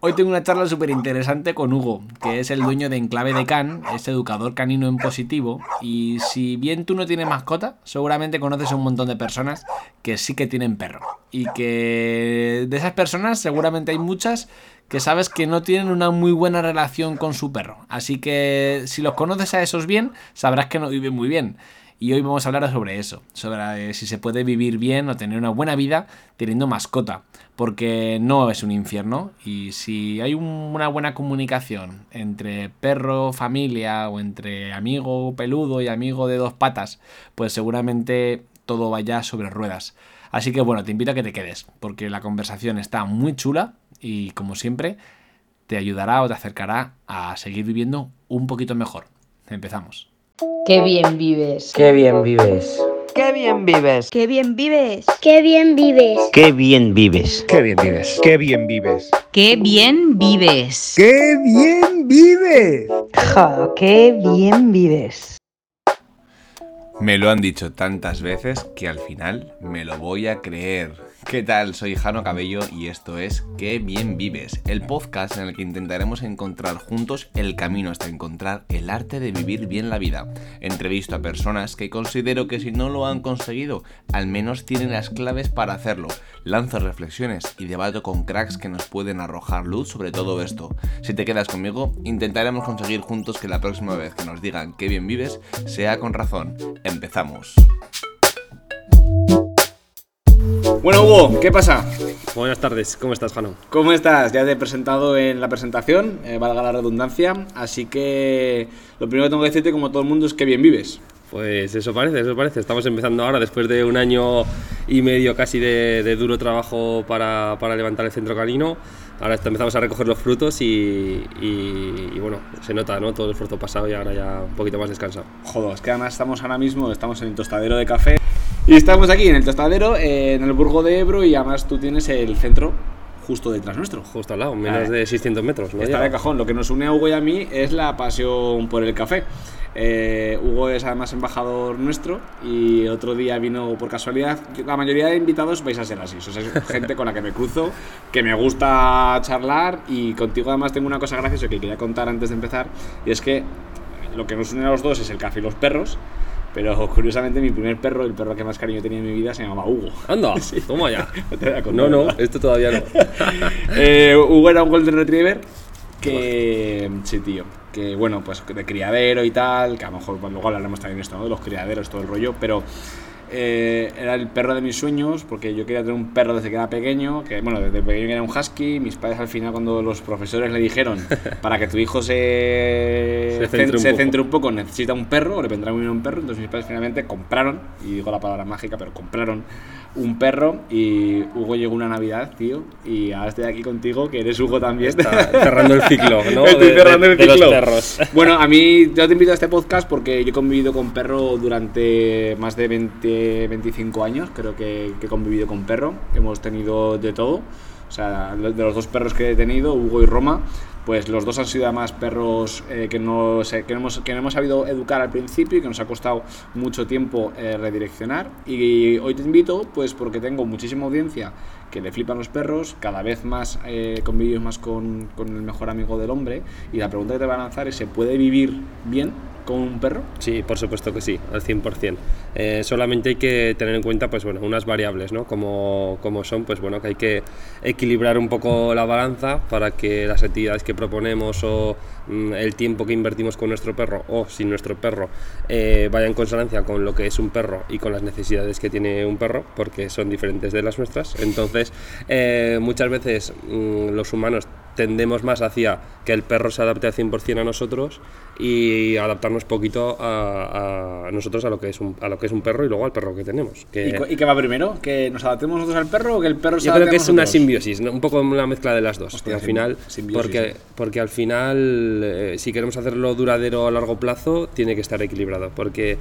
Hoy tengo una charla súper interesante con Hugo, que es el dueño de Enclave de Can, es educador canino en positivo. Y si bien tú no tienes mascota, seguramente conoces a un montón de personas que sí que tienen perro. Y que de esas personas seguramente hay muchas que sabes que no tienen una muy buena relación con su perro. Así que si los conoces a esos bien, sabrás que no viven muy bien. Y hoy vamos a hablar sobre eso, sobre eh, si se puede vivir bien o tener una buena vida teniendo mascota, porque no es un infierno y si hay una buena comunicación entre perro, familia o entre amigo peludo y amigo de dos patas, pues seguramente todo vaya sobre ruedas. Así que bueno, te invito a que te quedes, porque la conversación está muy chula y como siempre te ayudará o te acercará a seguir viviendo un poquito mejor. Empezamos. Qué bien vives. Qué bien vives. Qué bien vives. Qué bien vives. Qué bien vives. Qué bien vives. Qué bien vives. Qué bien vives. Qué bien vives. Qué bien vives. Ja, qué bien vives. Me lo han dicho tantas veces que al final me lo voy a creer. ¿Qué tal? Soy Jano Cabello y esto es Qué bien vives, el podcast en el que intentaremos encontrar juntos el camino hasta encontrar el arte de vivir bien la vida. Entrevisto a personas que considero que si no lo han conseguido, al menos tienen las claves para hacerlo. Lanzo reflexiones y debato con cracks que nos pueden arrojar luz sobre todo esto. Si te quedas conmigo, intentaremos conseguir juntos que la próxima vez que nos digan qué bien vives sea con razón. Empezamos. Bueno, Hugo, ¿qué pasa? Buenas tardes, ¿cómo estás, Jano? ¿Cómo estás? Ya te he presentado en la presentación, eh, valga la redundancia, así que lo primero que tengo que decirte, como todo el mundo, es que bien vives. Pues eso parece, eso parece. Estamos empezando ahora, después de un año y medio casi de, duro trabajo para, para, levantar el centro canino. Ahora empezamos a recoger los frutos y, y, bueno, se nota ¿no? todo el esfuerzo pasado y ahora ya un poquito más descansado. Joder, es que además estamos ahora mismo, estamos en el tostadero de café y estamos aquí en el tostadero, eh, en el Burgo de Ebro y además tú tienes el centro justo detrás nuestro. Justo al lado, menos de 600 metros. ¿no? Está de cajón. Lo que nos une a Hugo y a mí es la pasión por el café. Eh, Hugo es además embajador nuestro y otro día vino por casualidad. La mayoría de invitados vais a ser así. Sois gente con la que me cruzo, que me gusta charlar y contigo además tengo una cosa graciosa que quería contar antes de empezar y es que lo que nos une a los dos es el café y los perros. Pero curiosamente mi primer perro, el perro que más cariño tenía en mi vida, se llamaba Hugo. Anda, toma ya. no, no, esto todavía no. Eh, Hugo era un Golden Retriever que... Sí, tío que bueno, pues de criadero y tal, que a lo mejor luego hablaremos también de esto, ¿no? de los criaderos, todo el rollo, pero eh, era el perro de mis sueños, porque yo quería tener un perro desde que era pequeño, que bueno, desde pequeño era un husky, mis padres al final cuando los profesores le dijeron, para que tu hijo se, se, centre, un, poco, necesita un perro, o le vendrá muy bien un perro, entonces mis padres finalmente compraron, y digo la palabra mágica, pero compraron un perro y Hugo llegó una Navidad, tío, y ahora estoy aquí contigo, que eres Hugo también. cerrando el ciclo, ¿no? Estoy cerrando el ciclo. los perros. Bueno, a mí yo te invito a este podcast porque yo he convivido con perro durante más de 20, 25 años, creo que, que he convivido con perro, hemos tenido de todo. O sea, de los dos perros que he tenido, Hugo y Roma, pues los dos han sido además perros eh, que, no, que, hemos, que no hemos sabido educar al principio y que nos ha costado mucho tiempo eh, redireccionar. Y hoy te invito, pues porque tengo muchísima audiencia que le flipan los perros, cada vez más eh, más con, con el mejor amigo del hombre. Y la pregunta que te va a lanzar es: ¿se puede vivir bien con un perro? Sí, por supuesto que sí, al 100%. Eh, solamente hay que tener en cuenta pues, bueno, unas variables, ¿no? Como, como son, pues bueno, que hay que equilibrar un poco la balanza para que las actividades que proponemos o mm, el tiempo que invertimos con nuestro perro o sin nuestro perro eh, vaya en consonancia con lo que es un perro y con las necesidades que tiene un perro, porque son diferentes de las nuestras. Entonces, eh, muchas veces mm, los humanos tendemos más hacia que el perro se adapte al 100% a nosotros y adaptarnos poquito a, nosotros a lo que es un a lo que es un perro y luego al perro que tenemos. ¿Y, qué va primero? ¿Que nos adaptemos nosotros al perro o que el perro se Yo creo que es una simbiosis, un poco una mezcla de las dos. al final, porque, porque al final, eh, si queremos hacerlo duradero a largo plazo, tiene que estar equilibrado. Porque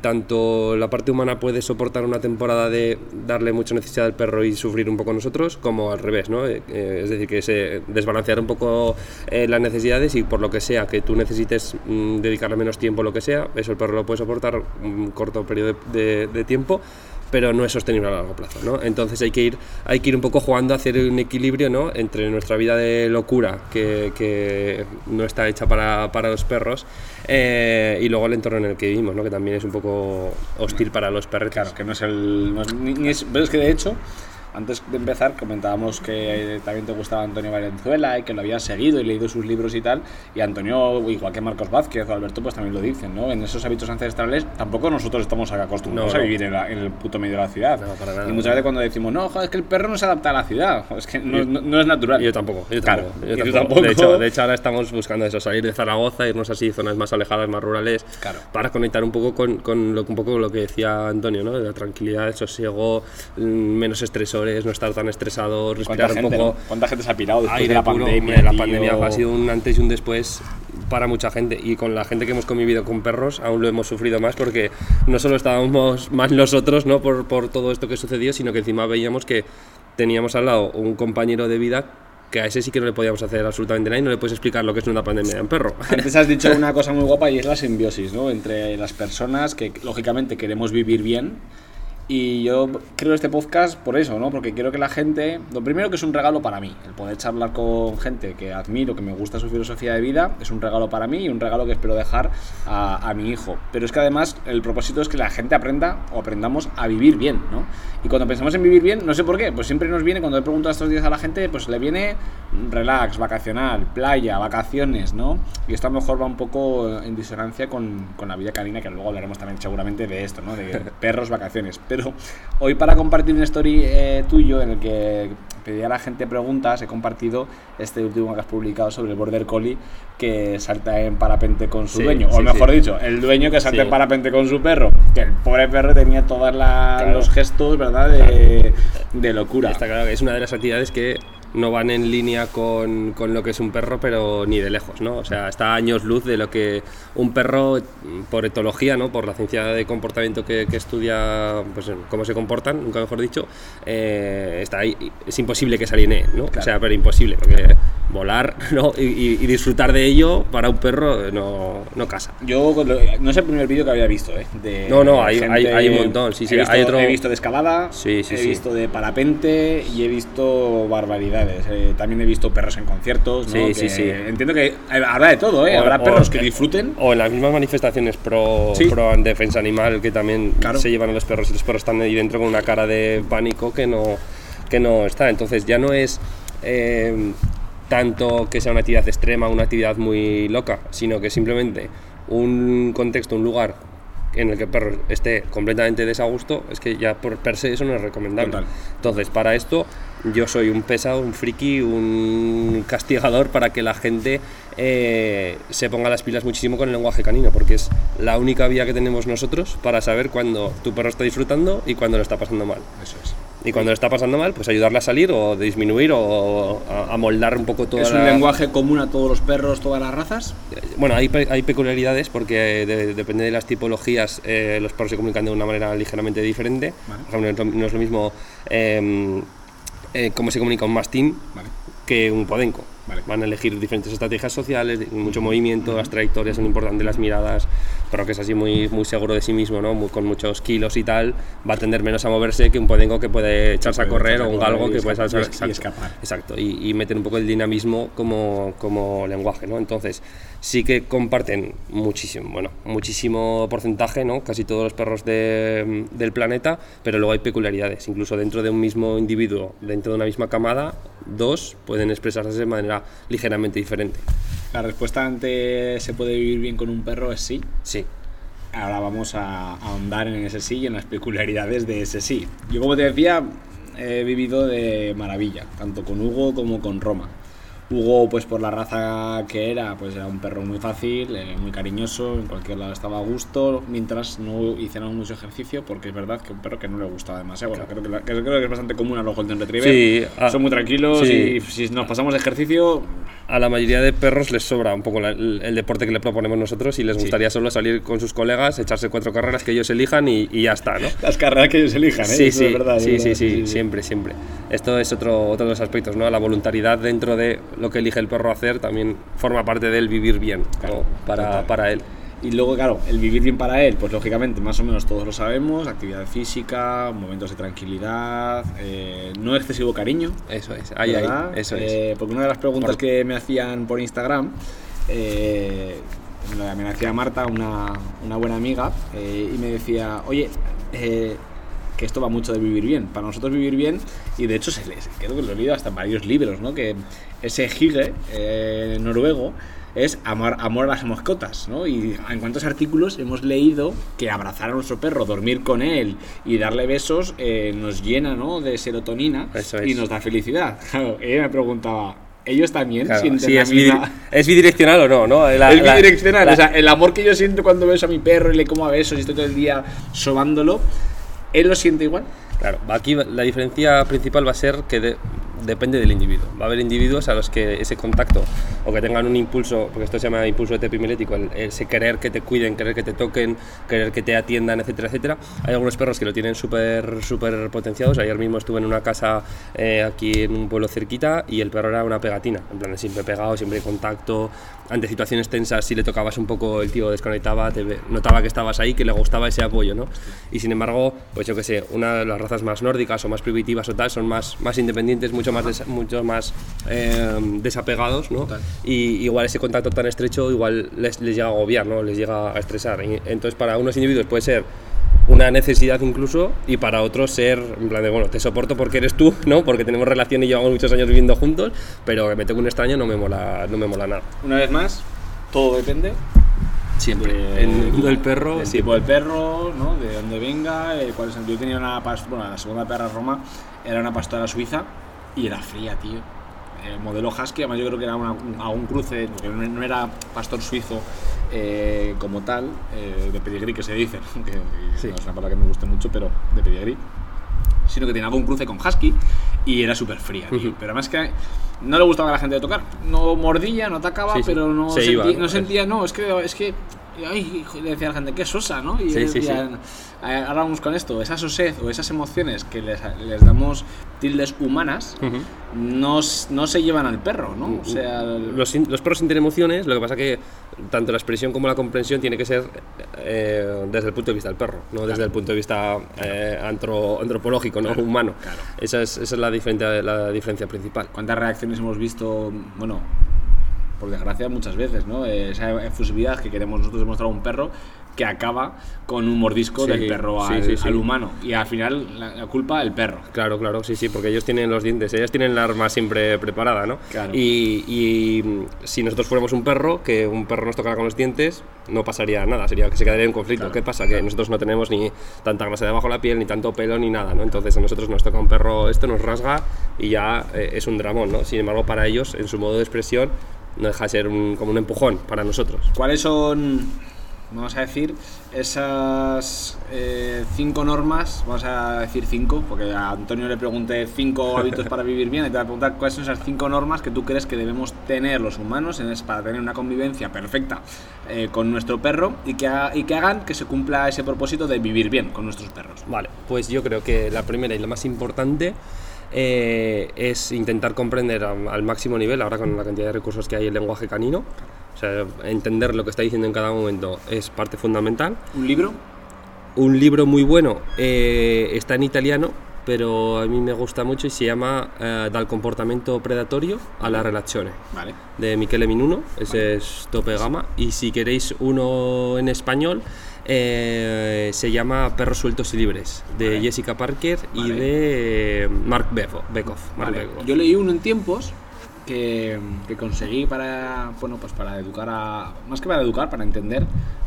tanto la parte humana puede soportar una temporada de darle mucha necesidad al perro y sufrir un poco nosotros, como al revés, ¿no? Eh, eh, es decir, que se desbalancear un poco eh, las necesidades y por lo que sea que tú necesites mm, dedicarle menos tiempo, lo que sea, eso el perro lo puede soportar un corto periodo de, de tiempo pero no es sostenible a largo plazo, ¿no? Entonces hay que ir, hay que ir un poco jugando a hacer un equilibrio, ¿no? Entre nuestra vida de locura, que, que no está hecha para, para los perros, eh, y luego el entorno en el que vivimos, ¿no? Que también es un poco hostil para los perretes. Claro, que no es el. no es- ni- ni es- pero es que de hecho, antes de empezar, comentábamos que también te gustaba Antonio Valenzuela y que lo habías seguido y leído sus libros y tal. Y Antonio, igual que Marcos Vázquez o Alberto, pues también lo dicen, ¿no? En esos hábitos ancestrales, tampoco nosotros estamos acostumbrados No, no. a vivir en, la- en el puto medio de la ciudad. No, para nada. y muchas veces cuando decimos, no, joder, es que el perro no se adapta a la ciudad, es que no, es natural. Yo tampoco, yo Claro, tampoco. y yo tampoco. tampoco. De, hecho, de hecho, ahora estamos buscando eso, salir de Zaragoza, irnos así, zonas más alejadas, más rurales, Claro. para conectar un poco con, con lo, un poco lo que decía Antonio, ¿no? De la tranquilidad, el sosiego, mm, menos no estar tan estresado, ¿Cuánta respirar un gente, poco. ¿Cuánta gente se ha pirado después de la puro. pandemia? Hombre, la tío? pandemia ha sido un antes y un después para mucha gente y con la gente que hemos convivido con perros aún lo hemos sufrido más porque no solo estábamos más nosotros ¿no? por, por todo esto que sucedió, sino que encima veíamos que teníamos al lado un compañero de vida que a ese sí que no le podíamos hacer absolutamente nada y no le puedes explicar lo que es una pandemia de un perro. Antes has dicho una cosa muy guapa y es la simbiosis, ¿no? Entre las personas que lógicamente queremos vivir bien. Y yo creo este podcast por eso, ¿no? Porque quiero que la gente. Lo primero que es un regalo para mí. El poder charlar con gente que admiro, que me gusta su filosofía de vida, es un regalo para mí y un regalo que espero dejar a, a mi hijo. Pero es que además el propósito es que la gente aprenda o aprendamos a vivir bien, ¿no? Y cuando pensamos en vivir bien, no sé por qué, pues siempre nos viene, cuando he preguntado estos días a la gente, pues le viene relax, vacacional, playa, vacaciones, ¿no? Y esto a lo mejor va un poco en disonancia con, con la vida canina, que luego hablaremos también seguramente de esto, ¿no? De perros, vacaciones. Pero hoy para compartir un story eh, tuyo en el que pedía a la gente preguntas, he compartido este último que has publicado sobre el Border Collie que salta en parapente con su Sí, dueño. O sí, mejor sí. dicho, el dueño que salta en parapente con su perro. Que el pobre perro tenía todos Claro. los gestos, ¿verdad? De, de locura. Está claro que es una de las actividades que no van en línea con, con lo que es un perro, pero ni de lejos, ¿no? O sea, está a años luz de lo que un perro, por etología, ¿no? Por la ciencia de comportamiento que, que estudia, pues cómo se comportan, nunca mejor dicho, eh, está ahí. Es imposible que se ¿no? O sea, pero imposible, porque volar, ¿no? Y, y- y disfrutar de ello para un perro eh, no, no casa. Yo no es el primer vídeo que había visto, ¿eh? De No, no, hay- gente- hay- hay un montón, sí, sí, he visto, hay otro- he visto de escalada, Sí, sí, he sí. visto de parapente y he visto eh, también he visto perros en conciertos, ¿no? Sí, Que sí, sí. Entiendo que habrá de todo, ¿eh? O- Habrá o- perros que eh, disfruten. O en las mismas manifestaciones pro, Sí. pro defensa animal que también Claro. se llevan a los perros y los perros están ahí dentro con una cara de pánico que no, que no está. Entonces ya no es eh, tanto que sea una actividad extrema, una actividad muy loca, sino que simplemente un contexto, un lugar en el que el perro esté completamente desagusto, es que ya por per se eso no es recomendable. Total. Entonces, para esto yo soy un pesado, un friki, un castigador para que la gente eh, se ponga las pilas muchísimo con el lenguaje canino, porque es la única vía que tenemos nosotros para saber cuando tu perro está disfrutando y cuando lo está pasando mal. Eso es. Y cuando lo está pasando mal, pues ayudarle a salir o disminuir o a, a moldar un poco toda ¿Es un la- lenguaje común a todos los perros, todas las razas? bueno, hay, pe- hay peculiaridades porque de- depende de las tipologías, eh, los perros se comunican de una manera ligeramente diferente. Vale. Por ejemplo, no es lo- no es lo mismo eh, eh, cómo se comunica un mastín Vale. que un podenco. Vale. Van a elegir diferentes estrategias sociales, mucho movimiento, las trayectorias son importantes, las miradas, pero que es así muy, muy seguro de sí mismo, ¿no? Muy- con muchos kilos y tal, va a tender menos a moverse que un podenco que puede echarse a correr echarse o a un galgo que puede y exacto. escapar. Exacto, y, y meter un poco el dinamismo como, como lenguaje, ¿no? Entonces, sí que comparten muchísimo, bueno, muchísimo porcentaje, ¿no? Casi todos los perros de- del planeta, pero luego hay peculiaridades. Incluso dentro de un mismo individuo, dentro de una misma camada, dos pueden expresarse de manera ligeramente diferente. La respuesta ante se puede vivir bien con un perro es sí. Sí. Ahora vamos a ahondar en ese sí y en las peculiaridades de ese sí. Yo, como te decía, he vivido de maravilla, tanto con Hugo como con Roma. Hugo, pues por la raza que era, pues era un perro muy fácil, eh, muy cariñoso, en cualquier lado estaba a gusto, mientras no hicieran mucho ejercicio, porque es verdad que un perro que no le gustaba demasiado. Bueno, creo, que creo que es bastante común a los Golden Retriever. Sí, ah, Son muy tranquilos sí. y si nos pasamos de ejercicio, A la mayoría de perros les sobra un poco la- el, el deporte que le proponemos nosotros y les gustaría solo salir con sus colegas, echarse cuatro carreras que ellos elijan y, y ya está, ¿no? las carreras que ellos elijan, ¿eh? Sí, Eso sí, es verdad, es sí, verdad, sí, sí, siempre, siempre. Esto es otro, otro de los aspectos, ¿no? La voluntariedad dentro de lo que elige el perro hacer también forma parte del vivir bien para, para él. Y luego, claro, el vivir bien para él, pues lógicamente, más o menos todos lo sabemos, actividad física, momentos de tranquilidad, eh, no excesivo cariño. Eso es, ahí, ahí, eso Eh, es. Porque una de las preguntas Por- que me hacían por Instagram, eh, me la- hacía Marta, una, una buena amiga, eh, y me decía, oye, eh, que esto va mucho de vivir bien. Para nosotros vivir bien, y de hecho se les, creo que lo he leído hasta en varios libros, ¿no? Que ese hige eh, noruego es amor, amor a las mascotas, ¿no? Y en cuántos artículos hemos leído que abrazar a nuestro perro, dormir con él y darle besos eh, nos llena, ¿no? De serotonina Eso y es. nos da felicidad. Claro, ella me preguntaba, ¿ellos también Claro, sienten sí, la es, misma- bidire- es bidireccional o no, ¿no? La- es bidireccional, la- o sea, el amor que yo siento cuando beso a mi perro y le como a besos y estoy todo el día sobándolo, ¿él lo siente igual? Claro, aquí la diferencia principal va a ser que de- depende del individuo. Va a haber individuos a los que ese contacto o que tengan un impulso, porque esto se llama impulso epimilético, el, ese querer que te cuiden, querer que te toquen, querer que te atiendan, etcétera, etcétera. Hay algunos perros que lo tienen súper súper potenciados. Ayer mismo estuve en una casa eh, aquí en un pueblo cerquita y el perro era una pegatina, en plan siempre pegado, siempre contacto. Ante situaciones tensas, si le tocabas un poco, el tío desconectaba, te notaba que estabas ahí, que le gustaba ese apoyo, ¿no? Y sin embargo, pues yo que sé, una de las razas más nórdicas o más primitivas o tal son más, más independientes, mucho más, mucho más eh, desapegados, ¿no? Y igual ese contacto tan estrecho igual les, les llega a agobiar, ¿no? Les llega a estresar. Y entonces para unos individuos puede ser una necesidad incluso y para otros ser en plan de bueno te soporto porque eres tú no porque tenemos relación y llevamos muchos años viviendo juntos pero que me tengo un extraño no me mola no me mola nada Una vez más, todo depende siempre de- el mundo del perro sí. tipo del perro, ¿no? De dónde venga, eh, cuál es el- Yo tenía una pas- bueno, la segunda perra Roma era una pastora suiza y era fría, tío. Modelo husky, además yo creo que era una- un, a un cruce, porque no era pastor suizo eh, como tal, eh, de pedigrí que se dice, que Sí. no es una palabra que me guste mucho, pero de pedigrí sino que tenía algún cruce con Husky y era súper fría. Pero además que no le gustaba a la gente de tocar. No mordía, no atacaba, Sí, sí. pero no, Se sentía, iba, ¿no? no sentía, no, es que, es que, ay, le decía a la gente, qué sosa, ¿no? Y Sí, sí, decían, "Eh, ahora vamos con esto, esa sosez o esas emociones que les, les damos tildes humanas, Ujú. no, s- no se llevan al perro, ¿no? O sea, el- los, los perros sienten emociones, lo que pasa que tanto la expresión como la comprensión tiene que ser eh, desde el punto de vista del perro, no desde el punto de vista eh, antro- antropológico, no humano. claro. Esa es, esa es la, diferencia, la diferencia principal. ¿Cuántas reacciones hemos visto? Bueno, por desgracia muchas veces, ¿no? Eh, Esa efusividad que queremos nosotros demostrar a un perro que acaba con un mordisco Sí, del perro al, sí, sí. al humano. Y al final la, la culpa el perro. Claro, claro, sí, sí, porque ellos tienen los dientes, ellas tienen la arma siempre preparada, ¿no? Claro. Y, y, mm, si nosotros fuéramos un perro, que un perro nos tocara con los dientes, no pasaría nada, sería que se quedaría en conflicto. Claro, ¿Qué pasa? Que nosotros no tenemos ni tanta grasa debajo de la piel, ni tanto pelo, ni nada, ¿no? Entonces a nosotros nos toca un perro, esto nos rasga y ya eh, es un dramón, ¿no? Sin embargo, para ellos, en su modo de expresión, no deja de ser un- como un empujón para nosotros. ¿Cuáles son, vamos a decir, esas eh, cinco normas? Vamos a decir cinco, porque a Antonio le pregunté cinco hábitos para vivir bien. Y te voy a preguntar cuáles son esas cinco normas que tú crees que debemos tener los humanos en para tener una convivencia perfecta eh, con nuestro perro y que, ha- y que hagan que se cumpla ese propósito de vivir bien con nuestros perros. Vale, pues yo creo que la primera y la más importante eh, es intentar comprender al, al máximo nivel, ahora con la cantidad de recursos que hay el lenguaje canino, o sea, entender lo que está diciendo en cada momento es parte fundamental. ¿Un libro? Un libro muy bueno eh, está en italiano, pero a mí me gusta mucho y se llama eh, Dal comportamento predatorio alla relazione Vale. de Michele Minuno, ese es tope gama. Y si queréis uno en español, eh, se llama Perros Sueltos y Libres, de Vale. Jessica Parker y de eh, Mark Bekoff. Mark. Bekoff. Yo leí uno en tiempos que, que conseguí para, bueno, pues para educar a, más que para educar, para entender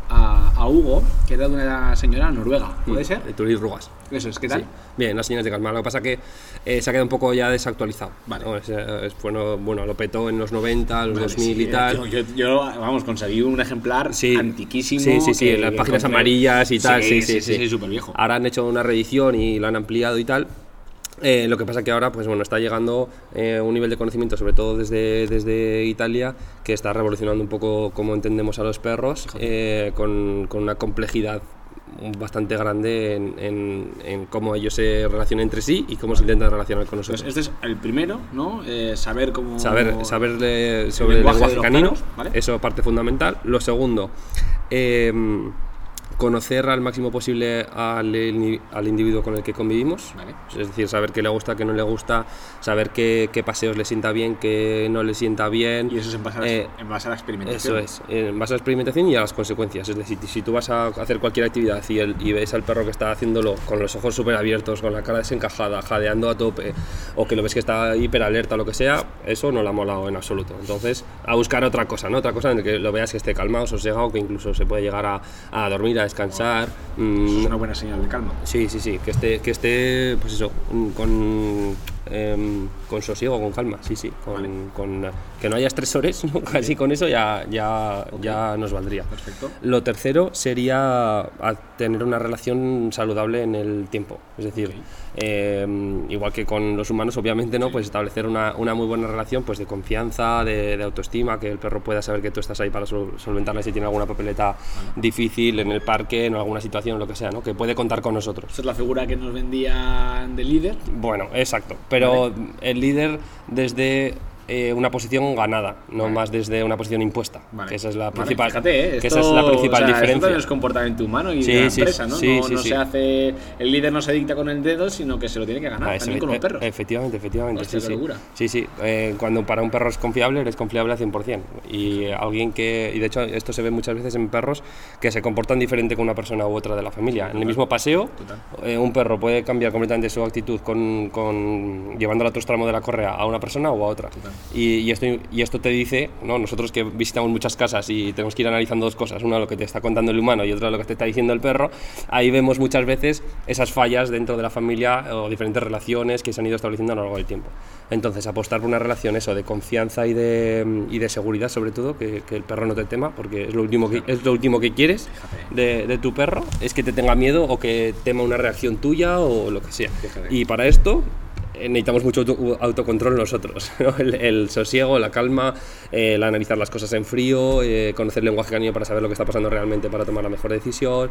a, a Hugo, que era de una señora noruega, ¿puede ser? De Turis Rugas. Eso es, ¿qué tal? Sí. Bien, las señales de calma. Lo que pasa que eh, se ha quedado un poco ya desactualizado. Vale. ¿no? Es, eh, es- bueno, bueno, lo petó en los 90, los Vale, 2000 sí, y tal. Yo, yo- yo, vamos, conseguí un ejemplar Sí. antiquísimo. Sí, sí, sí, que- en las páginas compré. amarillas y tal. Sí, sí, sí. sí, súper viejo. Ahora han hecho una reedición y lo han ampliado y tal. Eh, lo que pasa que ahora, pues bueno, está llegando eh, un nivel de conocimiento, sobre todo desde, desde Italia, que está revolucionando un poco cómo entendemos a los perros, eh, con, con una complejidad bastante grande en, en- en cómo ellos se relacionan entre sí y cómo se intentan relacionar con nosotros. Este es el primero, ¿no? Eh, saber cómo. Saber, saber de- sobre el lenguaje canino, perros, ¿vale? eso parte fundamental. Lo segundo, conocer al máximo posible al, al individuo con el que convivimos. Vale. Es decir, saber qué le gusta, qué no le gusta, saber qué, qué paseos le sienta bien, qué no le sienta bien. Y eso es en base a la, Eh, en base a la experimentación. Eso es, en base a la experimentación y a las consecuencias. Es decir, si tú vas a hacer cualquier actividad y, el- y ves al perro que está haciéndolo con los ojos súper abiertos, con la cara desencajada, jadeando a tope, o que lo ves que está hiper alerta o lo que sea, eso no le ha molado en absoluto. Entonces, a buscar otra cosa, ¿no? Otra cosa en la que lo veas que esté calmado, sosegado, que incluso se puede llegar a, a dormir, a descansar. mm, Eso es una buena señal de calma. Sí, sí, sí, que esté, que esté pues eso, mm, con, Um, con sosiego, con calma, sí, sí, con, con, eh, que no haya estresores, ¿no? casi con eso ya, ya, ya nos valdría. Perfecto. Lo tercero sería a tener una relación saludable en el tiempo, es decir, em, igual que con los humanos, obviamente, ¿no? Pues establecer una, una muy buena relación pues de confianza, de, de autoestima, que el perro pueda saber que tú estás ahí para sol- solventarle si tiene alguna papeleta difícil en el parque, en alguna situación, lo que sea, ¿no? Que puede contar con nosotros. Esta es la figura que nos vendían de líder. Bueno, exacto. Pero el líder desde eh, una posición ganada, no Vale. más desde una posición impuesta. Vale. Que esa es la Vale, principal, fíjate, ¿eh? que Esto, esa es la principal o sea, Esto diferencia. también es comportamiento humano y Sí, de la empresa, ¿no? sí, no sí, no sí. se hace. El líder no se dicta con el dedo, sino que se lo tiene que ganar. Ah, también con los perros. Efectivamente, efectivamente. Hostia, sí, sí. Eh, cuando para un perro es confiable, eres confiable al 100%. Y alguien que. Y de hecho, esto se ve muchas veces en perros que se comportan diferente con una persona u otra de la familia. En el mismo paseo, Total. un perro puede cambiar completamente su actitud con, con llevando otro extremo de la correa a una persona o a otra. Y, y esto, y esto te dice, ¿no? nosotros que visitamos muchas casas y tenemos que ir analizando dos cosas, una lo que te está contando el humano y otra lo que te está diciendo el perro, ahí vemos muchas veces esas fallas dentro de la familia o diferentes relaciones que se han ido estableciendo a lo largo del tiempo. Entonces, apostar por una relación eso de confianza y de, y de seguridad sobre todo, que, que el perro no te tema, porque es lo último que, es lo último que quieres de, de tu perro, es que te tenga miedo o que tema una reacción tuya o lo que sea. Y para esto necesitamos mucho auto- autocontrol nosotros, ¿no? el, el sosiego, la calma, eh, el analizar las cosas en frío, eh, conocer el lenguaje canino para saber lo que está pasando realmente para tomar la mejor decisión,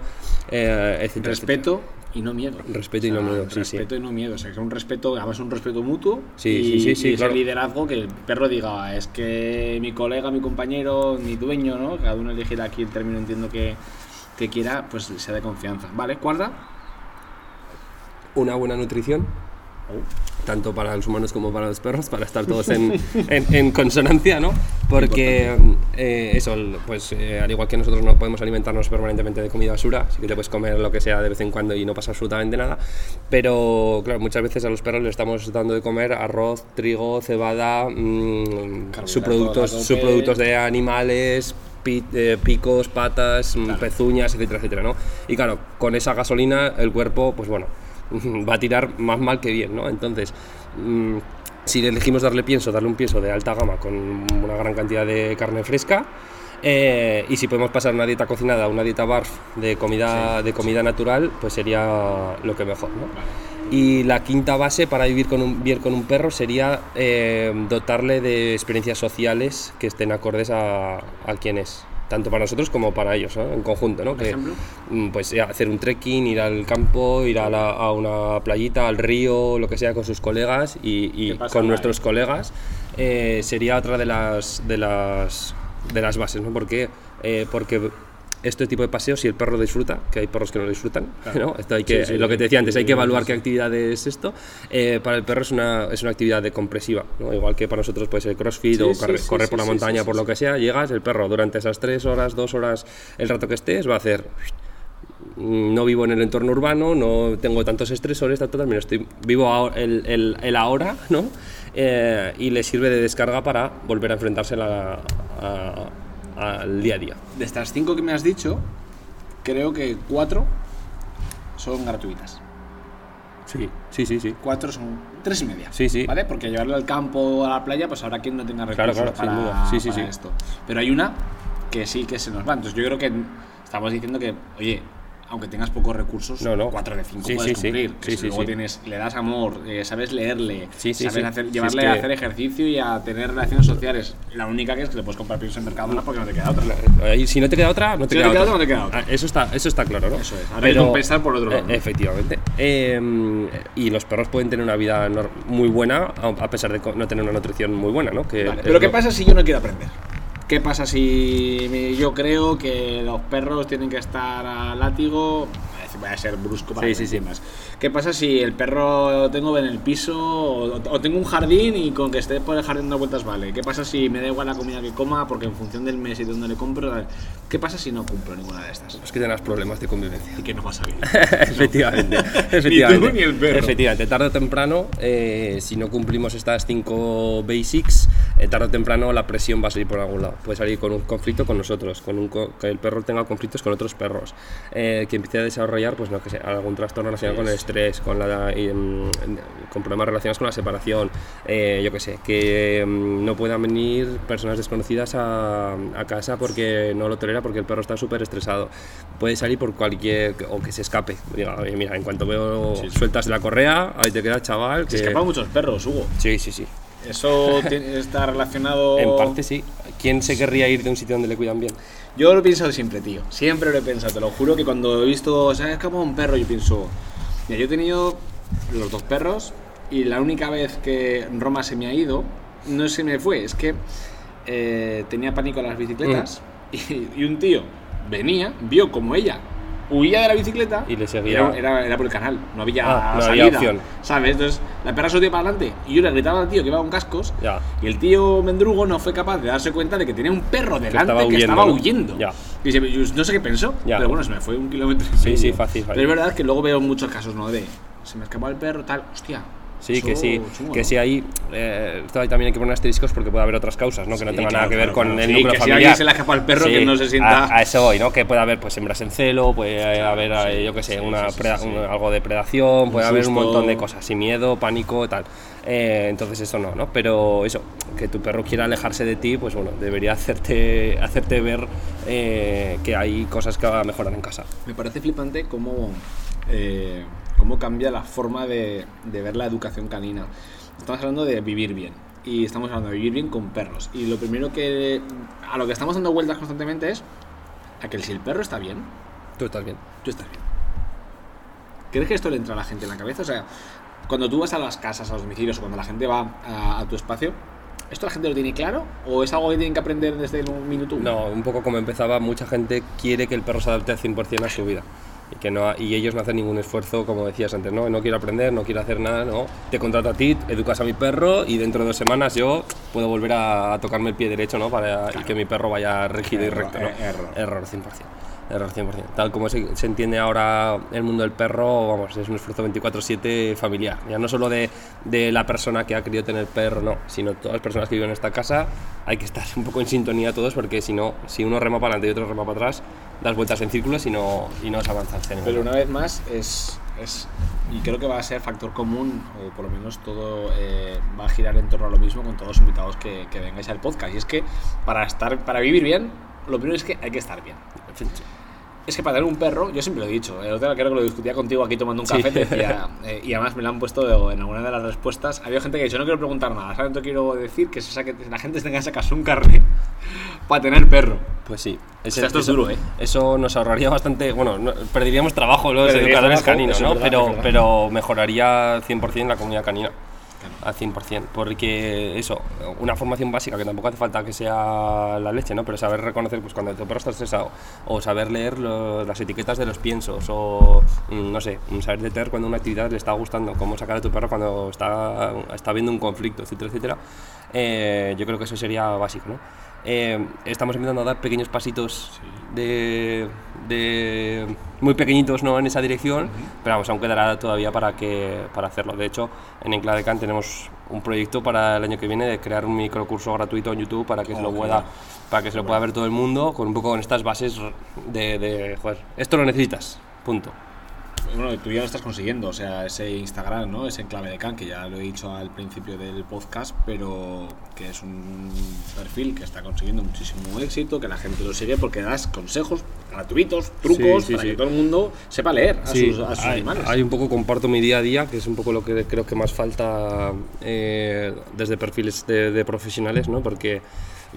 eh, etcétera, Respeto y no miedo. Respeto y no miedo, sí, sí. Respeto y no miedo. O sea, que es un respeto, además un respeto mutuo. Sí, y, sí, sí, sí, y ese claro. liderazgo que el perro diga, es que mi colega, mi compañero, mi dueño, ¿no? Cada uno elegirá aquí el término, entiendo que, que quiera, pues sea de confianza. ¿Vale? Cuarta. una buena nutrición, tanto para los humanos como para los perros, para estar todos en, en- en consonancia, ¿no? Porque eh, eso, pues eh, al igual que nosotros no podemos alimentarnos permanentemente de comida basura, sí que te puedes comer lo que sea de vez en cuando y no pasa absolutamente nada, pero claro, muchas veces a los perros les estamos dando de comer arroz, trigo, cebada, mm, Carbohidratos subproductos, subproductos de animales, eh, picos, patas, mm, pezuñas, etcétera, etcétera, ¿no? Y claro, con esa gasolina el cuerpo, pues bueno, va a tirar más mal que bien, ¿no? Entonces, mm, si le elegimos darle pienso, darle un pienso de alta gama con una gran cantidad de carne fresca, eh, y si podemos pasar una dieta cocinada a una dieta barf de comida, de comida natural, pues sería lo que mejor, ¿no? Y la quinta base para vivir con un, bien con un perro sería eh, dotarle de experiencias sociales que estén acordes a, a quien es, tanto para nosotros como para ellos, ¿no? en conjunto. ¿no? Que, ejemplo? mm, Pues hacer un trekking, ir al campo, ir a, la- a una playita, al río, lo que sea, con sus colegas y, y ¿Qué pasa, con nuestros colegas, eh, sería otra de las, de las, de las bases, ¿no? Porque, eh, porque este tipo de paseos, si el perro disfruta, que hay perros que no lo disfrutan, ¿no? Esto hay que, Sí, sí, lo que te decía antes, hay que evaluar qué actividad es esto. Eh, para el perro es una, es una actividad de compresiva, ¿no? igual que para nosotros puede ser crossfit o correr, correr por la montaña, por lo que sea, llegas, el perro durante esas tres horas, dos horas, el rato que estés, va a hacer no vivo en el entorno urbano, no tengo tantos estresores, tanto también estoy vivo ahora- el, el- el ahora, ¿no? Eh, y le sirve de descarga para volver a enfrentarse a la- a- al día a día. De estas cinco que me has dicho, creo que cuatro son gratuitas. Sí, sí, sí, sí. Cuatro son tres y media. Sí, sí. ¿Vale? Porque llevarlo al campo o a la playa, pues habrá quien no tenga Claro, recursos claro, sin para, duda. Sí, sí, para sí. esto. Pero hay una que sí que se nos va. Entonces yo creo que estamos diciendo que, oye, aunque tengas pocos recursos, No, no. 4 de 5 Sí, puedes sí, sí. cumplir. Que Sí, si luego tienes, le das amor, eh, sabes leerle, sabes hacer- llevarle es a hacer ejercicio y a tener relaciones sociales. La única que es que le puedes comprar pisos en Mercadona porque no te queda otra. Ahí, si no te queda otra, no te Si queda no te queda otra. otra, no te queda otra. Ah, eso, está, eso está claro, ¿no? Eso es. Habrá que compensar por otro lado, eh, efectivamente. Eh, y los perros pueden tener una vida muy buena a pesar de no tener una nutrición muy buena, ¿no? Que Vale, pero ¿qué lo- pasa si yo no quiero aprender? ¿Qué pasa si yo creo que los perros tienen que estar a látigo? Voy a ser brusco para Sí, sí, sí. entiendas. ¿Qué pasa si el perro lo tengo en el piso o, o tengo un jardín y con que esté por el jardín dando vueltas vale? ¿Qué pasa si me da igual la comida que coma porque en función del mes y de dónde le compro? ¿Qué pasa si no cumplo ninguna de estas? Es que tendrás problemas de convivencia. Y que no vas a vivir. efectivamente, efectivamente. ni el perro. Efectivamente, tarde o temprano, eh, si no cumplimos estas cinco basics, eh, tarde o temprano la presión va a salir por algún lado. Puede salir con un conflicto con nosotros, con un co- que el perro tenga conflictos con otros perros, eh, que empiece a desarrollar, pues no que sé, algún trastorno relacionado con el estrés, con la mm, con problemas relacionados con la separación, eh, yo que sé, que mm, no puedan venir personas desconocidas a, a casa porque no lo tolera porque el perro está súper estresado. Puede salir por cualquier o que se escape. Diga, "Oye, mira, en cuanto veo sueltas de la correa, ahí te queda chaval. Se que- escapan muchos perros, Hugo. Sí, sí, sí. Eso está relacionado. En parte sí. ¿Quién se querría ir de un sitio donde le cuidan bien? Yo lo he pensado siempre, tío. Siempre lo he pensado, te lo juro que cuando he visto, o sea, es como un perro, yo pienso, mira, yo he tenido los dos perros y la única vez que Roma se me ha ido, no se me fue, es que eh, tenía pánico a las bicicletas Mm. y, y un tío venía, vio como ella huía de la bicicleta Y le seguía. Era, era, era por el canal, no había Ah, no había salida, opción. ¿Sabes? Entonces la perra se dio para adelante y yo le gritaba al tío que iba con cascos Ya. y el tío Mendrugo no fue capaz de darse cuenta de que tenía un perro delante que estaba estaba huyendo, ¿no? huyendo. Ya. Y se- no sé qué pensó, Ya. pero bueno, se me fue un kilómetro. Sí, sí, fácil, fácil. Pero es verdad que luego veo muchos casos, ¿no? De se me escapó el perro, tal, hostia. Sí, que sí, que ¿no? sí ahí, eh, también hay que poner asteriscos porque puede haber otras causas, ¿no? Que no Sí, tengan claro, nada que ver claro, con claro. el Sí, núcleo que si alguien se le escapa el perro, que no se sienta- A, a eso voy, ¿no? Que puede haber pues hembras en celo, puede haber, eh, yo qué sé, una preda- una- algo de predación, puede haber un montón de cosas, sin miedo, pánico, tal. Eh, entonces eso no, ¿no? Pero eso, que tu perro quiera alejarse de ti, pues bueno, debería hacerte, hacerte ver eh, que hay cosas que mejorar en casa. Me parece flipante cómo, eh, cómo cambia la forma de, de ver la educación canina. Estamos hablando de vivir bien. Y estamos hablando de vivir bien con perros. Y lo primero que. A lo que estamos dando vueltas constantemente es. A que si el perro está bien, Tú estás bien. tú estás bien. ¿Crees que esto le entra a la gente en la cabeza? O sea, cuando tú vas a las casas, a los domicilios, o cuando la gente va a, a tu espacio, ¿esto la gente lo tiene claro? ¿O es algo que tienen que aprender desde el minuto uno? No, un poco como empezaba, mucha gente quiere que el perro se adapte al 100% a su vida. Y, que no, y ellos no hacen ningún esfuerzo, como decías antes, ¿no? No quiero aprender, no quiero hacer nada, no. Te contrato a ti, educas a mi perro y dentro de dos semanas yo puedo volver a, tocarme el pie derecho, ¿no? Para y que mi perro vaya rígido y Error, recto, ¿no? eh, error. Error 100%. Error 100%. Tal como se, se entiende ahora el mundo del perro, vamos, es un esfuerzo 24-7 familiar. Ya no solo de, de la persona que ha querido tener perro, no, sino todas las personas que viven en esta casa. Hay que estar un poco en sintonía todos porque si no, si uno rema para adelante y otro rema para atrás, das vueltas en círculos y no, y no se avanza Pero una vez más es, es y creo que va a ser factor común o por lo menos todo eh, va a girar en torno a lo mismo con todos los invitados que, que vengáis al podcast y es que para estar para vivir bien lo primero es que hay que estar bien es que para tener un perro yo siempre lo he dicho el otro día creo que lo discutía contigo aquí tomando un Sí. café te decía, eh, y además me lo han puesto en alguna de las respuestas había gente que ha dicho no quiero preguntar nada solamente quiero decir que se saque, la gente tenga que sacarse un carnet para tener perro Pues sí. Hostia, esto es duro, ¿eh? Eso nos ahorraría bastante. Bueno, no- perderíamos trabajo los educadores caninos, eso ¿no? verdad, pero, pero mejoraría 100% la comunidad canina. Al 100%. Porque eso, una formación básica que tampoco hace falta que sea la leche, ¿no? Pero saber reconocer pues, cuando tu perro está estresado, o saber leer lo- las etiquetas de los piensos, o mm, no sé, mm, saber detectar cuando una actividad le está gustando, cómo sacar a tu perro cuando está, está viendo un conflicto, etcétera, etcétera. Eh, yo creo que eso sería básico, ¿no? Eh, estamos empezando a dar pequeños pasitos de, de muy pequeñitos ¿no? en esa dirección, pero vamos, aún quedará todavía para, que, para hacerlo. De hecho, en Encladecan tenemos un proyecto para el año que viene de crear un microcurso gratuito en YouTube para que se lo pueda para que se lo pueda ver todo el mundo con un poco con estas bases de, de joder, esto lo necesitas, punto. Bueno, tú ya lo estás consiguiendo, o sea, ese Instagram, ¿no? Ese enclave de Can, que ya lo he dicho al principio del podcast, pero que es un perfil que está consiguiendo muchísimo éxito, que la gente lo sigue porque das consejos gratuitos, trucos, Sí, sí, para sí. que todo el mundo sepa leer a Sí, sus, a sus hay, animales. hay un poco comparto mi día a día, que es un poco lo que creo que más falta eh, desde perfiles de, de profesionales, ¿no? Porque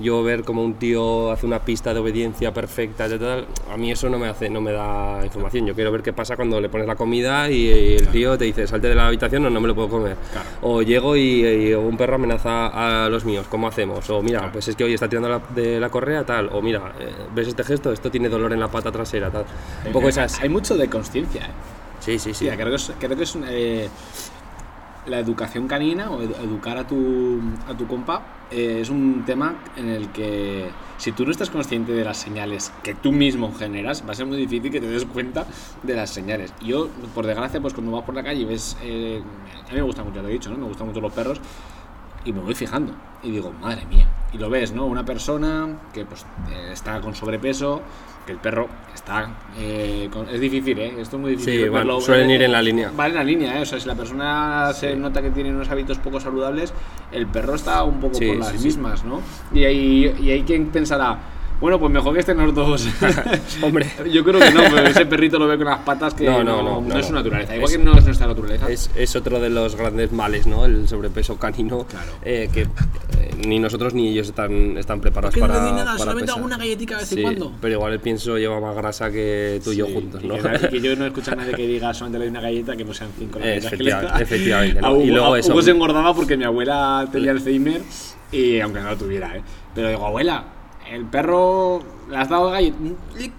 yo ver como un tío hace una pista de obediencia perfecta, y tal, a mí eso no me hace, no me da información. Yo quiero ver qué pasa cuando le pones la comida y el tío te dice salte de la habitación o no me lo puedo comer. Claro. O llego y, y un perro amenaza a los míos, ¿cómo hacemos? O mira, pues es que hoy está tirando la- de la correa, tal. O mira, eh, ¿ves este gesto? Esto tiene dolor en la pata trasera, tal. Un poco esas. Hay mucho de conciencia, ¿eh? Sí, sí, sí. Creo que es, creo que es eh, la educación canina o edu- educar a tu, a tu compa eh, es un tema en el que si tú no estás consciente de las señales que tú mismo generas, va a ser muy difícil que te des cuenta de las señales. Yo, por desgracia, pues cuando vas por la calle y ves... eh, a mí me gusta mucho, ya lo he dicho, ¿no? Me gustan mucho los perros y me voy fijando y digo, madre mía. Y lo ves, ¿no? Una persona que pues eh, está con sobrepeso, que el perro está... eh, con- es difícil, ¿eh? Esto es muy difícil. Sí, suelen ir en la línea. Va en la línea, ¿eh? O sea, si la persona se nota que tiene unos hábitos poco saludables, el perro está un poco Sí, por las mismas, ¿no? Y hay, y hay quien pensará, bueno, pues mejor que estén los dos. Hombre. Yo creo que no, pero ese perrito lo ve con las patas que No, no, no, no, no, es su no. naturaleza. Igual Es- que no es nuestra naturaleza. Es, es otro de los grandes males, ¿no? El sobrepeso canino, Claro. eh, que eh, ni nosotros ni ellos están, están preparados Que no para, di nada, para solamente pesar. alguna galletica de vez en Sí, cuando. Pero igual el pienso lleva más grasa que tú y yo juntos, y ¿no? Que, nadie- y que yo no escucho a nadie que diga solamente le doy una galleta que no sean cinco galletas que efectivamente, ¿no? A Hugo, Y luego a eso- Hugo se engordaba porque mi abuela tenía Alzheimer y aunque no lo tuviera, ¿eh? Pero digo, abuela, el perro le has dado galletas.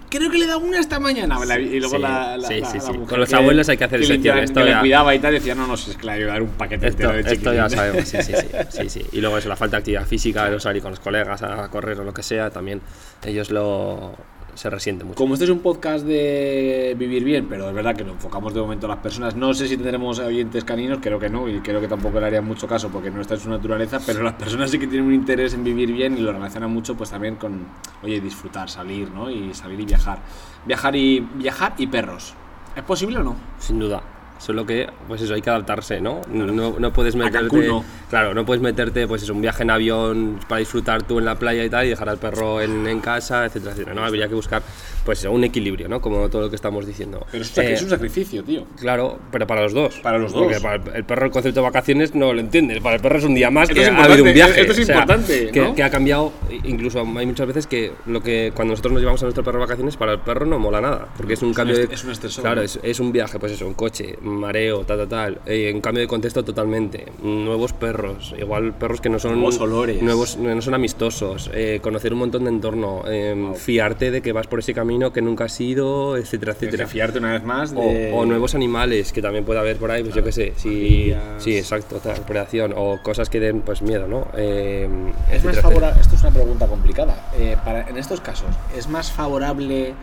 Creo que le he dado una esta mañana. abuela. Y luego Sí, la, la- sí, la- sí, sí. mujer Con los que- abuelos hay que hacer que limpiaba- esto que le cuidaba y tal, decía, no, no, si es que le voy a dar un paquete Esto, entero de esto ya chiquilín". sabemos, sí, sí, sí, sí, sí. Y luego eso, la falta de actividad física, el salir con los colegas a correr o lo que sea, también ellos lo se resiente mucho. Como este es un podcast de vivir bien, pero es verdad que lo enfocamos de momento a las personas. No sé si tendremos oyentes caninos, creo que no, y creo que tampoco le harían mucho caso porque no está en su naturaleza, pero las personas sí que tienen un interés en vivir bien y lo relacionan mucho pues también con, oye, disfrutar, salir, ¿no? Y salir y viajar. Viajar y viajar y perros. ¿Es posible o no? Sin duda. Solo que, pues eso, hay que adaptarse, ¿no? No, no puedes meterte. No. Claro, no puedes meterte, pues eso, un viaje en avión para disfrutar tú en la playa y tal, y dejar al perro en, en casa, etcétera, etcétera. No, habría que buscar, pues un equilibrio, ¿no? Como todo lo que estamos diciendo. Pero es, Eh, es un sacrificio, tío. Claro, pero para los dos. Para los Porque dos. para el- perro el concepto de vacaciones no lo entiende. Para el perro es un día más Esto que es ha habido un viaje. esto es o sea, importante, que, ¿no? que ha cambiado. Incluso hay muchas veces que lo que cuando nosotros nos llevamos a nuestro perro de vacaciones, para el perro no mola nada. Porque es un Es cambio de. es un estresor, Claro, es, es un viaje, pues eso, un coche, mareo, tal, tal, tal. eh, un cambio de contexto totalmente. Nuevos perros. Igual perros que no son. Nuevos olores. Nuevos, no son amistosos. eh, conocer un montón de entorno. eh, Fiarte de que vas por ese camino que nunca has ido, etcétera, etcétera. fiarte una vez más O, de... o nuevos animales que también puede haber por ahí, pues yo qué sé, sí, sí, exacto, tal, predación o cosas que den pues miedo, ¿no? Eh, Es más etcétera, favorable, esto es una pregunta complicada. Eh, para, en estos casos, ¿es más favorable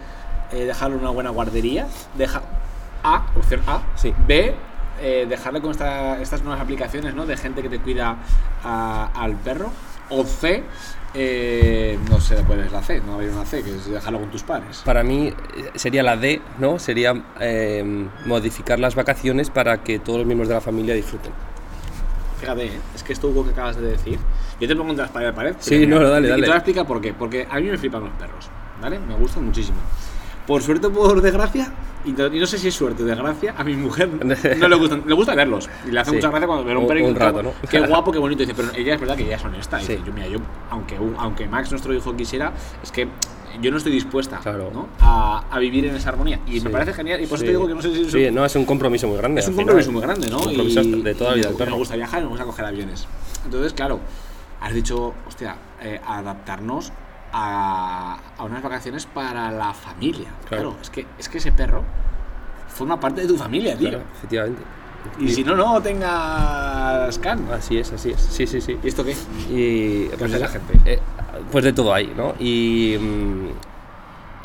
eh, dejarlo en una buena guardería? Deja A, opción A. Sí. B, eh, dejarlo con esta- estas nuevas aplicaciones ¿no? de gente que te cuida a- al perro. O C, eh, no sé cuál es la C, no hay una C, que es dejarlo con tus padres. Para mí eh, sería la D, ¿no? Sería eh, modificar las vacaciones para que todos los miembros de la familia disfruten. Fíjate, ¿eh? es que esto Hugo que acabas de decir. Yo te pongo entre las pared a pared. Sí, no, dale, y dale. te voy a explicar por qué. Porque a mí me flipan los perros, ¿vale? Me gustan muchísimo. Por suerte o por desgracia, y no, y no sé si es suerte o desgracia, a mi mujer no le gustan, le gusta verlos. Y le hace Sí. mucha gracia cuando ve un Un- perro y un dice, rato, "Qué- ¿no? Qué guapo, qué bonito. Dice, pero ella es verdad que ella es honesta. Dice, Sí. yo, mira, yo, aunque, un- aunque Max, nuestro hijo, quisiera, es que yo no estoy dispuesta Claro. ¿no? a, a vivir en esa armonía. Y me Sí. parece genial. Y por eso Sí. te digo que no sé si es Sí, no, es un compromiso muy grande. es un final. compromiso muy grande, ¿no? Un compromiso Y- de toda la y vida me gusta viajar y me gusta coger aviones. Entonces, claro, has dicho, hostia, eh, adaptarnos a, a unas vacaciones para la familia. Claro, Claro. es, que, es que ese perro forma parte de tu familia, tío. Claro, efectivamente. Y si no, no tengas can. Así es, así es. Sí, sí, sí. ¿Y esto qué? Y pues, hace la gente? eh, pues de todo ahí, ¿no? Y, mm,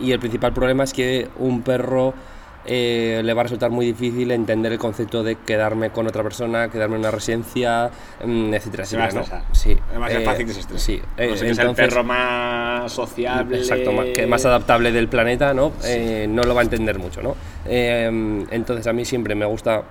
y el principal problema es que un perro eh, le va a resultar muy difícil entender el concepto de quedarme con otra persona, quedarme en una residencia, mm, etcétera, etcétera. ¿no? Sí. Además es eh, fácil que se estrese. Sí, No eh, sé, que es el entonces- perro más sociable. Exacto, más, que más adaptable del planeta, ¿no? Eh, no lo va a entender mucho, ¿no? Eh, entonces a mí siempre me gusta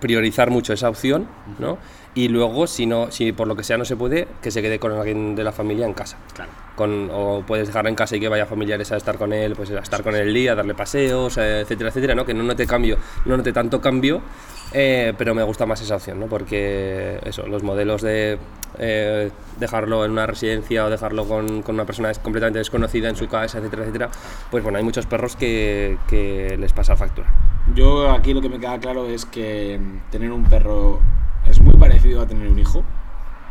priorizar mucho esa opción, ¿no? Y luego, si no, si por lo que sea no se puede, que se quede con alguien de la familia en casa. Claro. Con, o puedes dejarlo en casa y que vaya familiares a estar con él, pues a estar con él el día, darle paseos, eh, etcétera, etcétera, ¿no? Que no note cambio, no note tanto cambio, eh, pero me gusta más esa opción, ¿no? Porque eso, los modelos de eh, dejarlo en una residencia o dejarlo con, con una persona completamente desconocida en su casa, etcétera, etcétera, pues bueno, hay muchos perros que, que les pasa factura. Yo aquí lo que me queda claro es que mm, tener un perro es muy parecido a tener un hijo.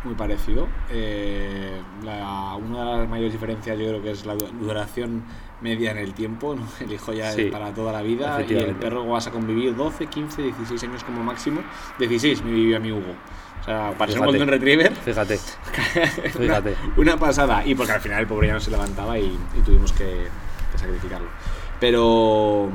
Muy parecido. Eh, la- una de las mayores diferencias yo creo que es la du- duración media en el tiempo. ¿no? El hijo ya Sí, es para toda la vida y el perro vas a convivir 12, 15, 16 años como máximo. 16 me vivió a mi Hugo. O sea, para ser un. Golden Retriever, Fíjate, una, fíjate. una pasada. Y porque al final el pobre ya no se levantaba y, y tuvimos que, que sacrificarlo. Pero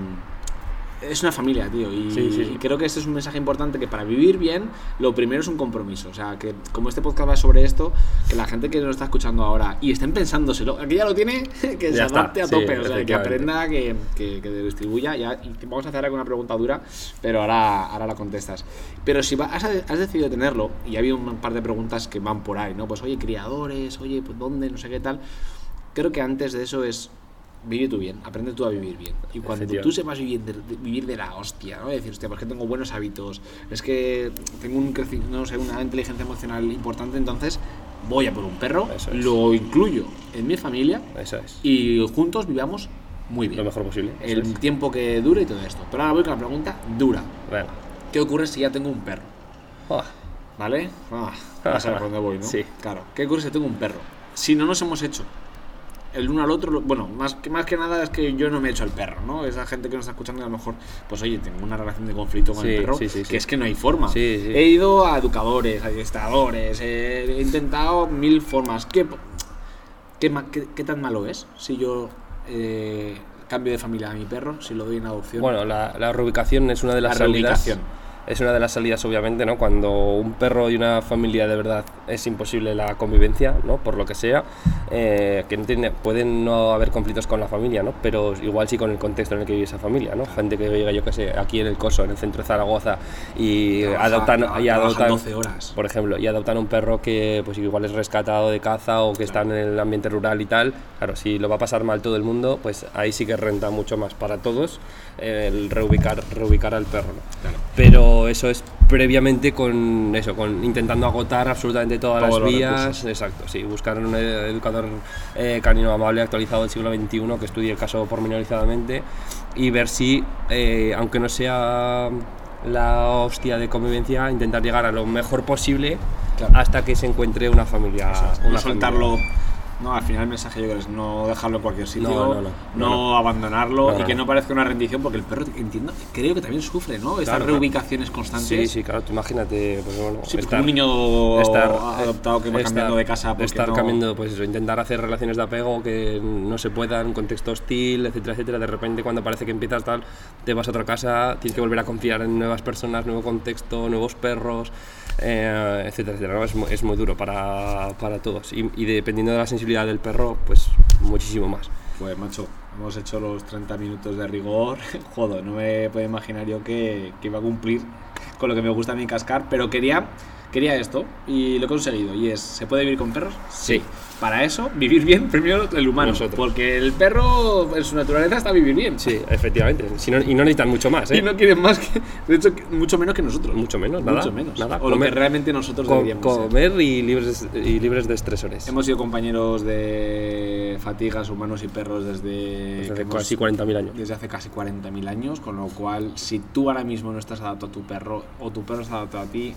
es una familia, tío. Y, Sí, sí, sí. y creo que este es un mensaje importante que para vivir bien, lo primero es un compromiso. O sea, que como este podcast va sobre esto, que la gente que nos está escuchando ahora y estén pensándoselo, aquí ya lo tiene, que se adapte a tope. o sea, que aprenda, que, que, que distribuya. Ya, y vamos a hacer alguna pregunta dura, pero ahora, ahora la contestas. Pero si va- has, has decidido tenerlo, y ha habido un par de preguntas que van por ahí, ¿no? Pues oye, criadores, oye, pues dónde, no sé qué tal. Creo que antes de eso es vivir tú bien, aprende tú a vivir bien. Y cuando tú sepas vivir de, de- vivir de la hostia, ¿no? Decir, hostia, pues que tengo buenos hábitos, es que tengo un no sé, una inteligencia emocional importante, entonces voy a por un perro, Eso es. lo incluyo en mi familia Eso es. y juntos vivamos muy bien. Lo mejor posible. eso El es. tiempo que dure y todo esto. Pero ahora voy con la pregunta dura. Venga. ¿Qué ocurre si ya tengo un perro? Ah, ¿Vale? Ah, a por dónde voy, ¿no? Sí. Claro. ¿Qué ocurre si tengo un perro? Si no nos hemos hecho el uno al otro, bueno, más que, más que nada es que yo no me he hecho el perro, ¿no? Esa gente que nos está escuchando a lo mejor, pues oye, tengo una relación de conflicto con el perro, sí, sí, sí. que es que no hay forma. He ido a educadores, a adiestradores, he intentado mil formas. ¿Qué, qué, ma- qué- qué tan malo es si yo eh, cambio de familia a mi perro, si lo doy en adopción? Bueno, la, la reubicación es una de las La salidas. reubicación. Es una de las salidas, obviamente, ¿no? Cuando un perro y una familia de verdad es imposible la convivencia, ¿no? Por lo que sea, eh, que no tiene, pueden no haber conflictos con la familia, ¿no? Pero igual sí con el contexto en el que vive esa familia, ¿no? Gente que vive, yo qué sé, aquí en el Coso, en el centro de Zaragoza, y Trabaja- adoptan, trabaja- y adoptan 12 horas. por ejemplo, y adoptan un perro que pues igual es rescatado de caza o que está en el ambiente rural y tal, claro, si lo va a pasar mal todo el mundo, pues ahí sí que renta mucho más para todos eh, el reubicar, reubicar al perro. ¿no? Pero eso es previamente con eso, con intentando agotar absolutamente todas Todos las vías, recursos. exacto, sí, buscar un eh, educador eh, canino amable actualizado del siglo XXI que estudie el caso pormenorizadamente y ver si, eh, aunque no sea la hostia de convivencia, intentar llegar a lo mejor posible Claro. hasta que se encuentre una familia. Eso es, una no soltarlo. No, al final el mensaje yo creo es no dejarlo en cualquier sitio, No, no, no, no, no, abandonarlo y que no. parezca una rendición porque el perro, entiendo, creo que también sufre, ¿no? Estas Claro, claro. reubicaciones constantes. Sí, sí, claro, tú imagínate, pues bueno, Sí, estar- un niño estar- adoptado que va estar- cambiando de casa estar cambiando, pues eso, intentar hacer relaciones de apego que no se puedan, un contexto hostil, etcétera, etcétera. De repente, cuando parece que empiezas tal, te vas a otra casa, tienes que volver a confiar en nuevas personas, nuevo contexto, nuevos perros, eh, etcétera, etcétera. Es, es muy duro para, para todos. Y, y dependiendo de la sensibilidad del perro, pues muchísimo más. Pues macho, hemos hecho los 30 minutos de rigor. Joder, no me puedo imaginar yo que, que iba a cumplir con lo que me gusta a mí cascar, pero quería, quería esto y lo he conseguido. Y es, ¿se puede vivir con perros? Sí. Para eso, vivir bien primero el humano. Nosotros. Porque el perro en su naturaleza está vivir bien. Sí, efectivamente. Si no- y no necesitan mucho más, ¿eh? Y no quieren más que, de hecho, mucho menos que nosotros. Mucho menos, nada. Mucho menos. nada. O lo que realmente nosotros deberíamos ser. comer y libres, y libres de estresores. Hemos sido compañeros de fatigas humanos y perros desde, Desde que hemos- casi 40.000 años. desde hace casi 40.000 años, con lo cual si tú ahora mismo no estás adaptado a tu perro o tu perro está adaptado a ti,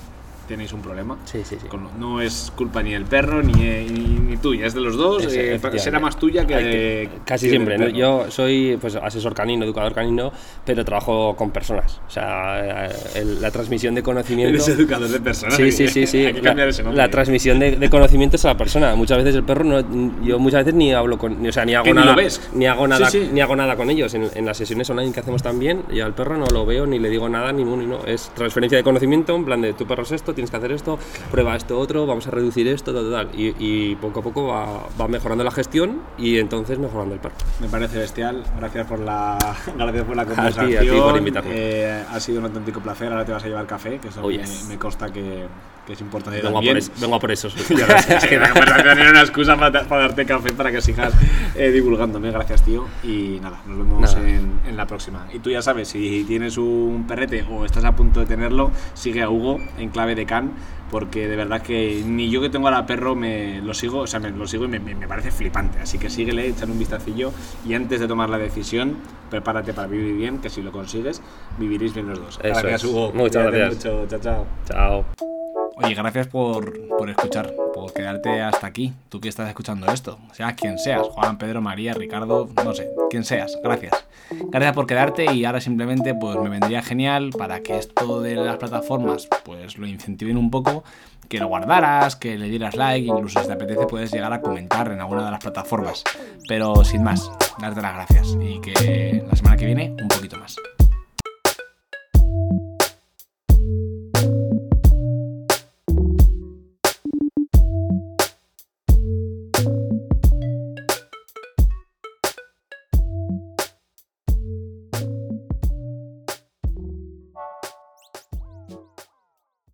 tenéis un problema. Sí, sí, sí. Con- no es culpa ni del perro ni, ni, ni tuya, es de los dos. Eh, será más tuya que, Hay de- casi que siempre. ¿no? Yo soy pues asesor canino, educador canino, pero trabajo con personas. O sea, eh, el- la transmisión de conocimiento. Eres educador de personas. Sí, sí, sí, sí. Hay que La, cambiar ese nombre. la transmisión de, de conocimientos a la persona. Muchas veces el perro no, yo muchas veces ni hablo con, o sea, ni hago nada, ni hago nada, Sí, sí. ni hago nada con ellos. En, en las sesiones online que hacemos también, y al perro no lo veo ni le digo nada ni ni no. Es transferencia de conocimiento, en plan de tu perro es esto, tienes que hacer esto, prueba esto otro, vamos a reducir esto, tal, tal, tal. Y, y poco a poco va, va mejorando la gestión y entonces mejorando el perro. Me parece bestial. Gracias por la, gracias por la ti, a ti conversación. por invitarme. Eh, ha sido un auténtico placer. Ahora te vas a llevar café, que eso Oh, me, yes. me consta que, que es importante Vengo a, por eso, vengo a por es que la conversación era una excusa para, para darte café para que sigas eh, divulgándome. Gracias, tío. Y nada, nos vemos Nada. en, en la próxima. Y tú ya sabes, si tienes un perrete o estás a punto de tenerlo, sigue a Hugo en clave de can. Porque de verdad que ni yo que tengo ahora perro me lo sigo, o sea, me lo sigo y me, me- me parece flipante. Así que síguele, échale un vistacillo y antes de tomar la decisión, prepárate para vivir bien, que si lo consigues, viviréis bien los dos. Eso gracias, es. Hugo. Muchas gracias. mucho. Chao, chao. Chao. Oye, gracias por, por escuchar, por quedarte hasta aquí, tú que estás escuchando esto, seas quien seas, Juan, Pedro, María, Ricardo, no sé, quien seas, gracias. Gracias por quedarte y ahora simplemente pues me vendría genial para que esto de las plataformas pues lo incentiven un poco, que lo guardaras, que le dieras like, incluso si te apetece puedes llegar a comentar en alguna de las plataformas. Pero sin más, darte las gracias y que la semana que viene un poquito más.